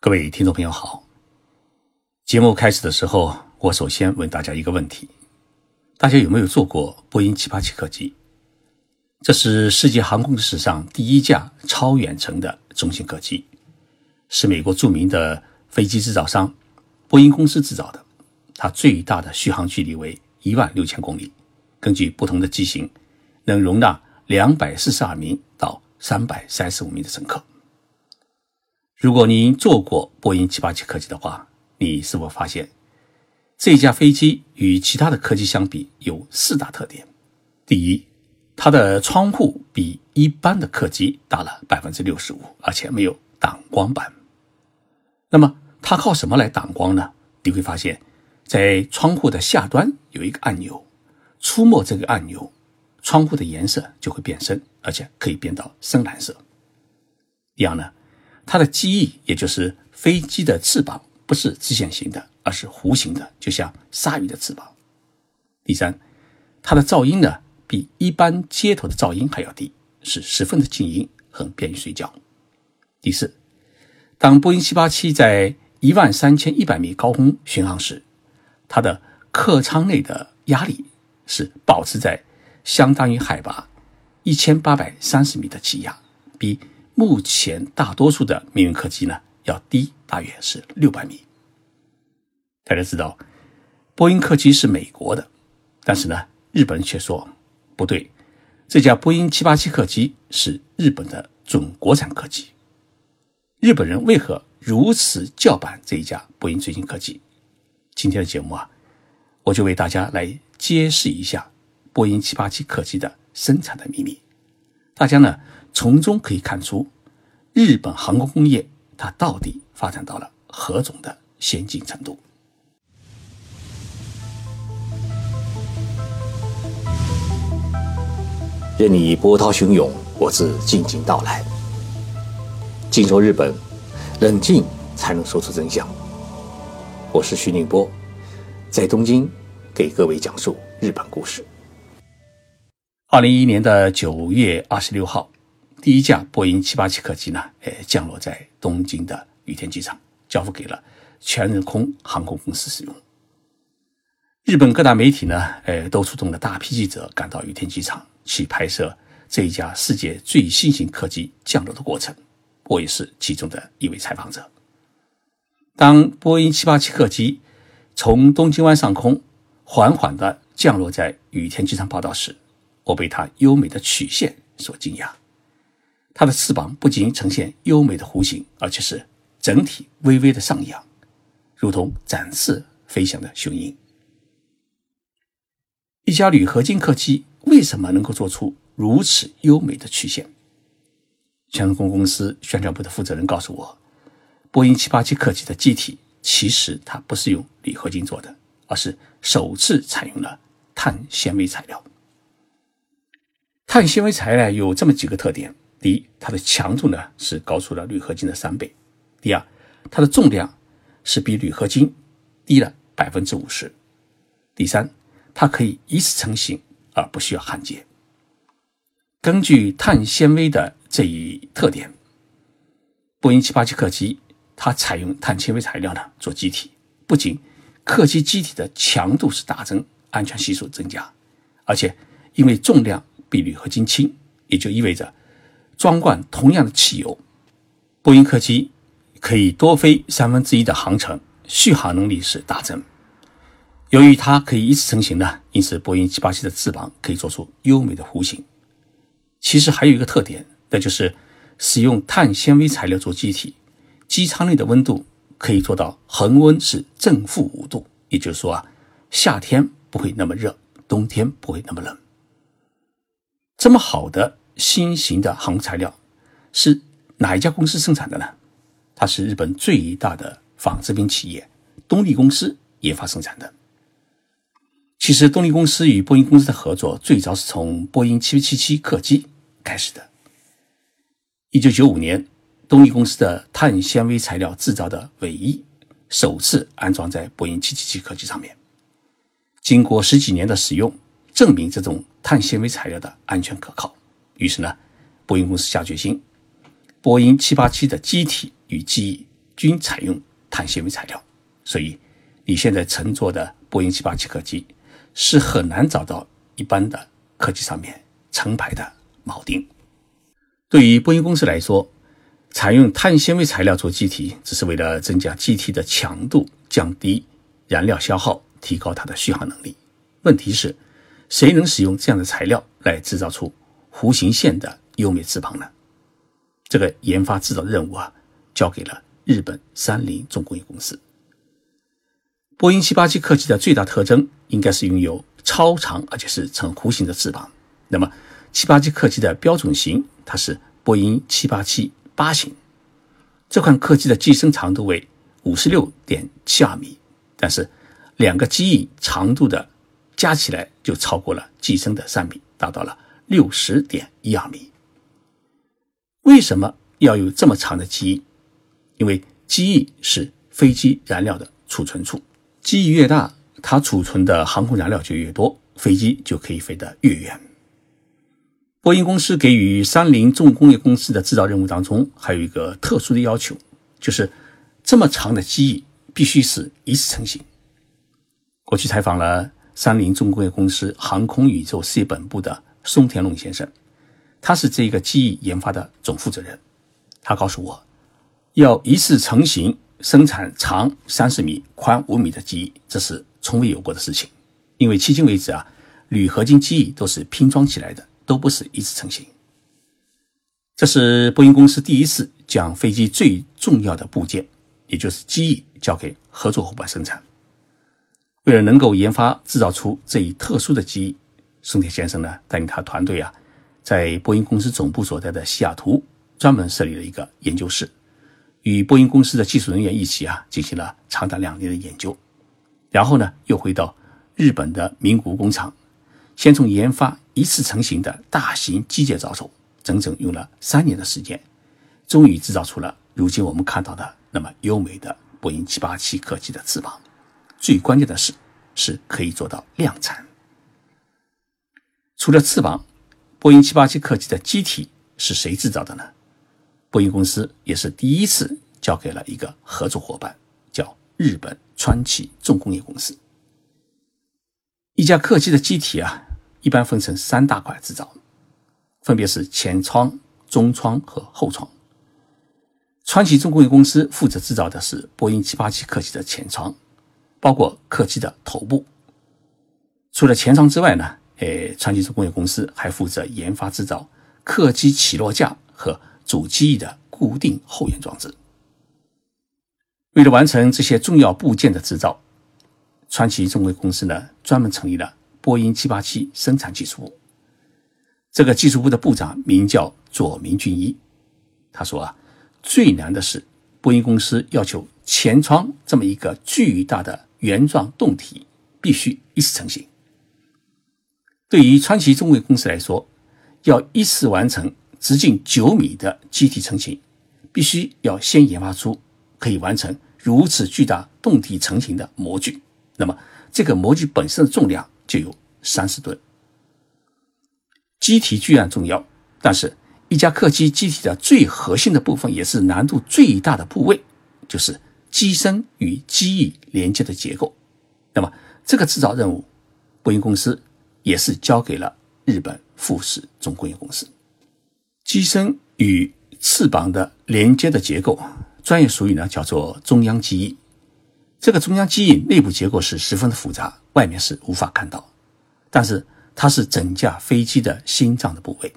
各位听众朋友好，节目开始的时候，我首先问大家一个问题：大家有没有坐过波音七八七客机？这是世界航空史上第一架超远程的中型客机，是美国著名的飞机制造商波音公司制造的。它最大的续航距离为一万六千公里，根据不同的机型，能容纳两百四十二名到三百三十五名的乘客。如果您坐过波音787客机的话，你是否发现这架飞机与其他的客机相比有四大特点？第一，它的窗户比一般的客机大了百分之六十五，而且没有挡光板。那么它靠什么来挡光呢？你会发现，在窗户的下端有一个按钮，触摸这个按钮，窗户的颜色就会变深，而且可以变到深蓝色。第二呢？它的机翼，也就是飞机的翅膀，不是直线型的，而是弧形的，就像鲨鱼的翅膀。第三，它的噪音呢，比一般街头的噪音还要低，是十分的静音，很便于睡觉。第四，当波音787在一万三千一百米高空巡航时，它的客舱内的压力是保持在相当于海拔一千八百三十米的气压，比。目前大多数的民用客机呢要低，大约是六百米。大家知道，波音客机是美国的，但是呢，日本却说不对，这架波音七八七客机是日本的准国产客机。日本人为何如此叫板这一架波音最新客机？今天的节目啊，我就为大家来揭示一下波音七八七客机的生产的秘密。大家呢？从中可以看出，日本航空工业它到底发展到了何种的先进程度。任你波涛汹涌，我自静静到来。静说日本，冷静才能说出真相。我是徐宁波，在东京给各位讲述日本故事。二零一一年的九月二十六号。第一架波音787客机呢，呃，降落在东京的羽田机场，交付给了全日空航空公司使用。日本各大媒体呢，呃，都出动了大批记者赶到羽田机场去拍摄这一架世界最新型客机降落的过程。我也是其中的一位采访者。当波音787客机从东京湾上空缓缓地降落在羽田机场跑道时，我被它优美的曲线所惊讶。它的翅膀不仅呈现优美的弧形，而且是整体微微的上扬，如同展翅飞翔的雄鹰。一架铝合金客机为什么能够做出如此优美的曲线？全空公司宣传部的负责人告诉我，波音787客机的机体其实它不是用铝合金做的，而是首次采用了碳纤维材料。碳纤维材料有这么几个特点。第一，它的强度呢是高出了铝合金的三倍；第二，它的重量是比铝合金低了百分之五十；第三，它可以一次成型而不需要焊接。根据碳纤维的这一特点，波音787客机它采用碳纤维材料呢做机体，不仅客机机体的强度是大增，安全系数增加，而且因为重量比铝合金轻，也就意味着。装灌同样的汽油，波音客机可以多飞三分之一的航程，续航能力是大增。由于它可以一次成型呢，因此波音787的翅膀可以做出优美的弧形。其实还有一个特点，那就是使用碳纤维材料做机体，机舱内的温度可以做到恒温是正负五度，也就是说啊，夏天不会那么热，冬天不会那么冷。这么好的。新型的航空材料是哪一家公司生产的呢？它是日本最大的纺织品企业东丽公司研发生产的。其实，东丽公司与波音公司的合作最早是从波音777客机开始的。一九九五年，东丽公司的碳纤维材料制造的尾翼首次安装在波音777客机上面。经过十几年的使用，证明这种碳纤维材料的安全可靠。于是呢，波音公司下决心，波音787的机体与机翼均采用碳纤维材料，所以你现在乘坐的波音787客机是很难找到一般的客机上面成排的铆钉。对于波音公司来说，采用碳纤维材料做机体，只是为了增加机体的强度，降低燃料消耗，提高它的续航能力。问题是，谁能使用这样的材料来制造出弧形线的优美翅膀呢？这个研发制造任务啊，交给了日本三菱重工业公司。波音787客机的最大特征应该是拥有超长而且是呈弧形的翅膀。那么，787客机的标准型它是波音787。八型这款客机的机身长度为五十六点七二米，但是两个机翼长度的加起来就超过了机身的三米，达到了六十点一二米。为什么要有这么长的机翼？因为机翼是飞机燃料的储存处，机翼越大，它储存的航空燃料就越多，飞机就可以飞得越远。波音公司给予三菱重工业公司的制造任务当中，还有一个特殊的要求，就是这么长的机翼必须是一次成型。我去采访了三菱重工业公司航空宇宙事业本部的松田龙先生，他是这个机翼研发的总负责人。他告诉我，要一次成型生产长三十米、宽五米的机翼，这是从未有过的事情。因为迄今为止啊，铝合金机翼都是拼装起来的。都不是一次成型。这是波音公司第一次将飞机最重要的部件，也就是机翼，交给合作伙伴生产。为了能够研发制造出这一特殊的机翼，松田先生呢带领他团队啊，在波音公司总部所在的西雅图专门设立了一个研究室，与波音公司的技术人员一起啊进行了长达两年的研究，然后呢又回到日本的名古屋工厂。先从研发一次成型的大型机械着手，整整用了三年的时间，终于制造出了如今我们看到的那么优美的波音787客机的翅膀。最关键的是，是可以做到量产。除了翅膀，波音787客机的机体是谁制造的呢？波音公司也是第一次交给了一个合作伙伴，叫日本川崎重工业公司。一架客机的机体啊。一般分成三大块制造，分别是前窗、中窗和后窗。川崎重工业公司负责制造的是波音787客机的前窗，包括客机的头部。除了前窗之外呢，诶，川崎重工业公司还负责研发制造客机起落架和主机翼的固定后缘装置。为了完成这些重要部件的制造，川崎重工公司呢专门成立了。波音787生产技术部，这个技术部的部长名叫佐明俊一。他说啊，最难的是波音公司要求前窗这么一个巨大的圆状洞体必须一次成型。对于川崎重工公司来说，要一次完成直径九米的机体成型，必须要先研发出可以完成如此巨大洞体成型的模具。那么，这个模具本身的重量。就有三十吨。机体巨然重要，但是一架客机机体的最核心的部分，也是难度最大的部位，就是机身与机翼连接的结构。那么这个制造任务，波音公司也是交给了日本富士重工业公司。机身与翅膀的连接的结构，专业术语呢叫做中央机翼。这个中央机翼内部结构是十分的复杂。外面是无法看到，但是它是整架飞机的心脏的部位。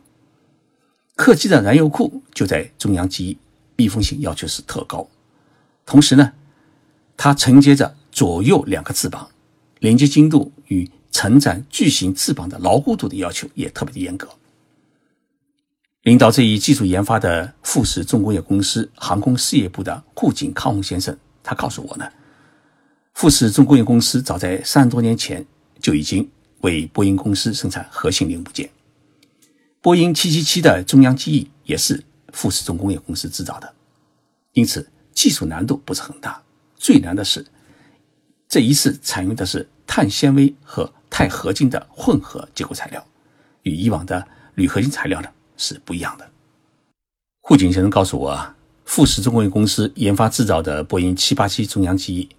客机的燃油库就在中央机翼，密封性要求是特高。同时呢，它承接着左右两个翅膀，连接精度与承载巨型翅膀的牢固度的要求也特别的严格。领导这一技术研发的富士重工业公司航空事业部的户井康宏先生，他告诉我呢。富士重工业公司早在三十多年前就已经为波音公司生产核心零部件。波音777的中央机翼也是富士重工业公司制造的，因此技术难度不是很大。最难的是这一次采用的是碳纤维和钛合金的混合结构材料，与以往的铝合金材料呢是不一样的。户井先生告诉我啊，富士重工公司研发制造的波音787中央机翼，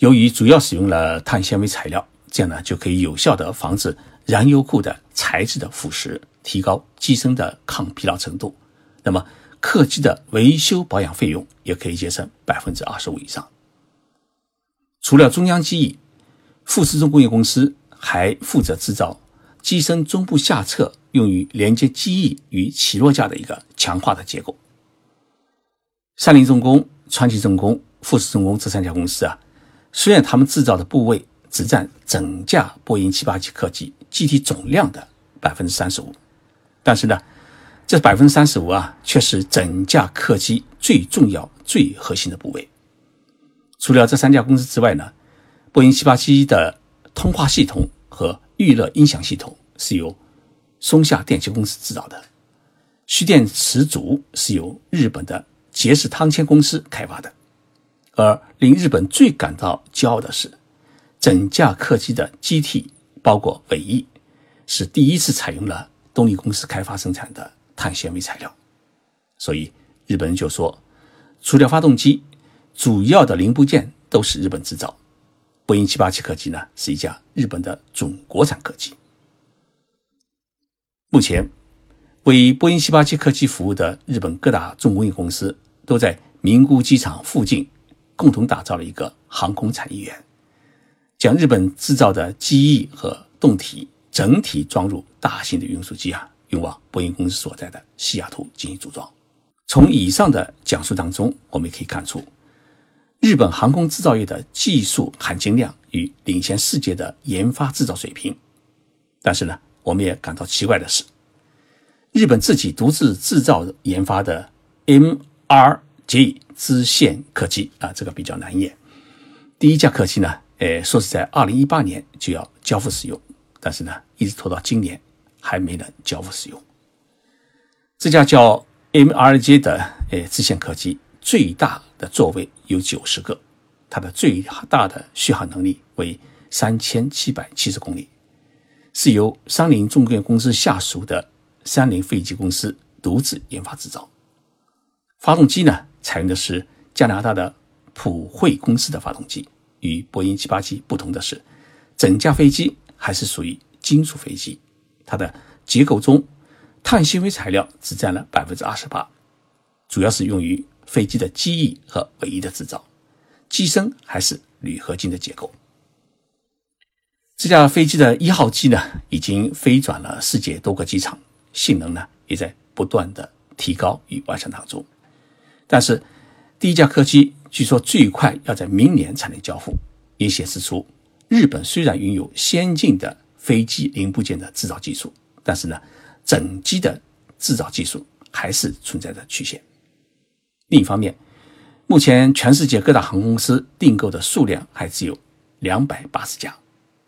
由于主要使用了碳纤维材料，这样呢就可以有效的防止燃油库的材质的腐蚀，提高机身的抗疲劳程度。那么客机的维修保养费用也可以节省百分之二十五以上。除了中央机翼，富士重工业公司还负责制造机身中部下侧用于连接机翼与起落架的一个强化的结构。三菱重工、川崎重工、富士重工这三家公司啊，虽然他们制造的部位只占整架波音787客机机体总量的百分之三十五，但是呢，这百分之三十五啊，却是整架客机最重要、最核心的部位。除了这三家公司之外呢，波音787的通话系统和娱乐音响系统是由松下电器公司制造的，蓄电池组是由日本的杰士汤千公司开发的。而令日本最感到骄傲的是，整架客机的机体包括尾翼是第一次采用了动力公司开发生产的碳纤维材料。所以日本人就说，除了发动机。主要的零部件都是日本制造，波音787客机呢是一架日本的准国产客机。目前，为波音787客机服务的日本各大重工业公司都在名古机场附近共同打造了一个航空产业园，将日本制造的机翼和动体整体装入大型的运输机啊，运往波音公司所在的西雅图进行组装。从以上的讲述当中，我们也可以看出。日本航空制造业的技术含金量与领先世界的研发制造水平，但是呢，我们也感到奇怪的是，日本自己独自制造研发的 MRJ 支线客机啊，这个比较难念。第一架客机呢，呃，说是在二零一八年就要交付使用，但是呢，一直拖到今年还没能交付使用。这架叫 MRJ 的呃支线客机。最大的座位有九十个，它的最大的续航能力为三千七百七十公里，是由三菱重工业公司下属的三菱飞机公司独自研发制造。发动机呢，采用的是加拿大的普惠公司的发动机。与波音七八七不同的是，整架飞机还是属于金属飞机，它的结构中碳纤维材料只占了百分之二十八，主要是用于。飞机的机翼和尾翼的制造，机身还是铝合金的结构。这架飞机的一号机呢，已经飞转了世界多个机场，性能呢也在不断的提高与完善当中。但是，第一架客机据说最快要在明年才能交付，也显示出日本虽然拥有先进的飞机零部件的制造技术，但是呢，整机的制造技术还是存在着缺陷。另一方面，目前全世界各大航空公司订购的数量还只有两百八十架。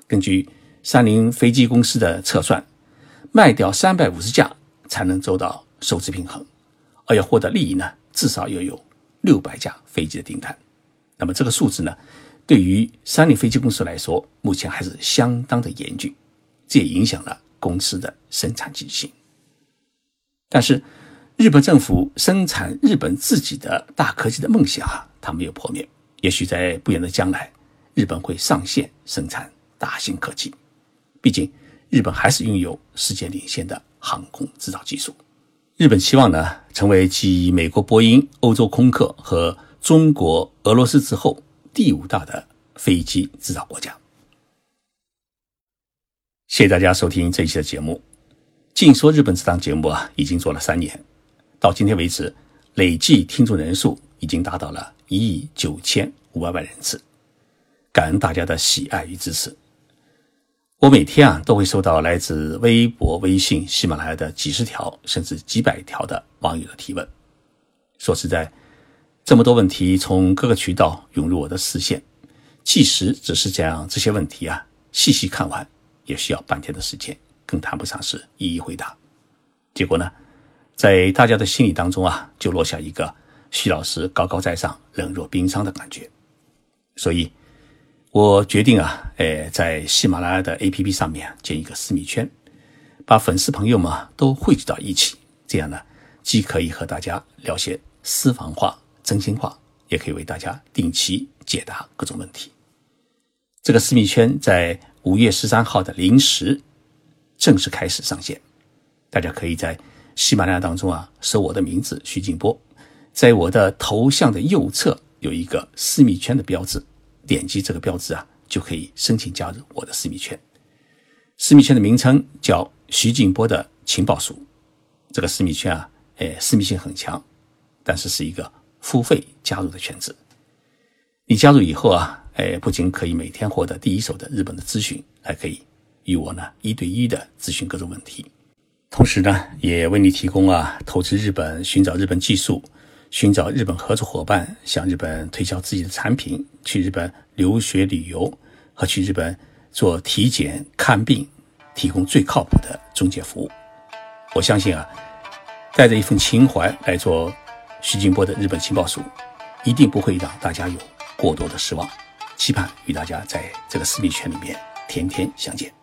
根据三菱飞机公司的测算，卖掉三百五十架才能做到收支平衡，而要获得利益呢，至少要有六百架飞机的订单。那么这个数字呢，对于三菱飞机公司来说，目前还是相当的严峻，这也影响了公司的生产积极性。但是，日本政府生产日本自己的大科技的梦想啊，它没有破灭。也许在不远的将来，日本会上线生产大型科技。毕竟，日本还是拥有世界领先的航空制造技术。日本期望呢，成为继美国波音、欧洲空客和中国、俄罗斯之后第五大的飞机制造国家。谢谢大家收听这一期的节目。净说日本这档节目啊，已经做了三年。到今天为止，累计听众人数已经达到了一亿九千五百万人次，感恩大家的喜爱与支持。我每天啊都会收到来自微博、微信、喜马拉雅的几十条甚至几百条的网友的提问。说实在，这么多问题从各个渠道涌入我的视线，即使只是将这些问题啊细细看完，也需要半天的时间，更谈不上是一一回答。结果呢？在大家的心里当中啊，就落下一个徐老师高高在上、冷若冰霜的感觉。所以，我决定啊，呃，在喜马拉雅的 APP 上面建一个私密圈，把粉丝朋友们都汇聚到一起。这样呢，既可以和大家聊些私房话真心话，也可以为大家定期解答各种问题。这个私密圈在五月十三号的零时正式开始上线，大家可以在喜马拉雅当中啊搜我的名字徐静波，在我的头像的右侧有一个私密圈的标志，点击这个标志啊就可以申请加入我的私密圈。私密圈的名称叫徐静波的情报署，这个私密圈啊，哎，私密性很强，但是是一个付费加入的圈子。你加入以后啊。哎，不仅可以每天获得第一手的日本的资讯，还可以与我呢一对一的咨询各种问题，同时呢，也为你提供啊投资日本、寻找日本技术、寻找日本合作伙伴、向日本推销自己的产品、去日本留学旅游和去日本做体检看病，提供最靠谱的中介服务。我相信啊，带着一份情怀来做徐金波的日本情报署，一定不会让大家有过多的失望。期盼与大家在这个私密圈里面天天相见。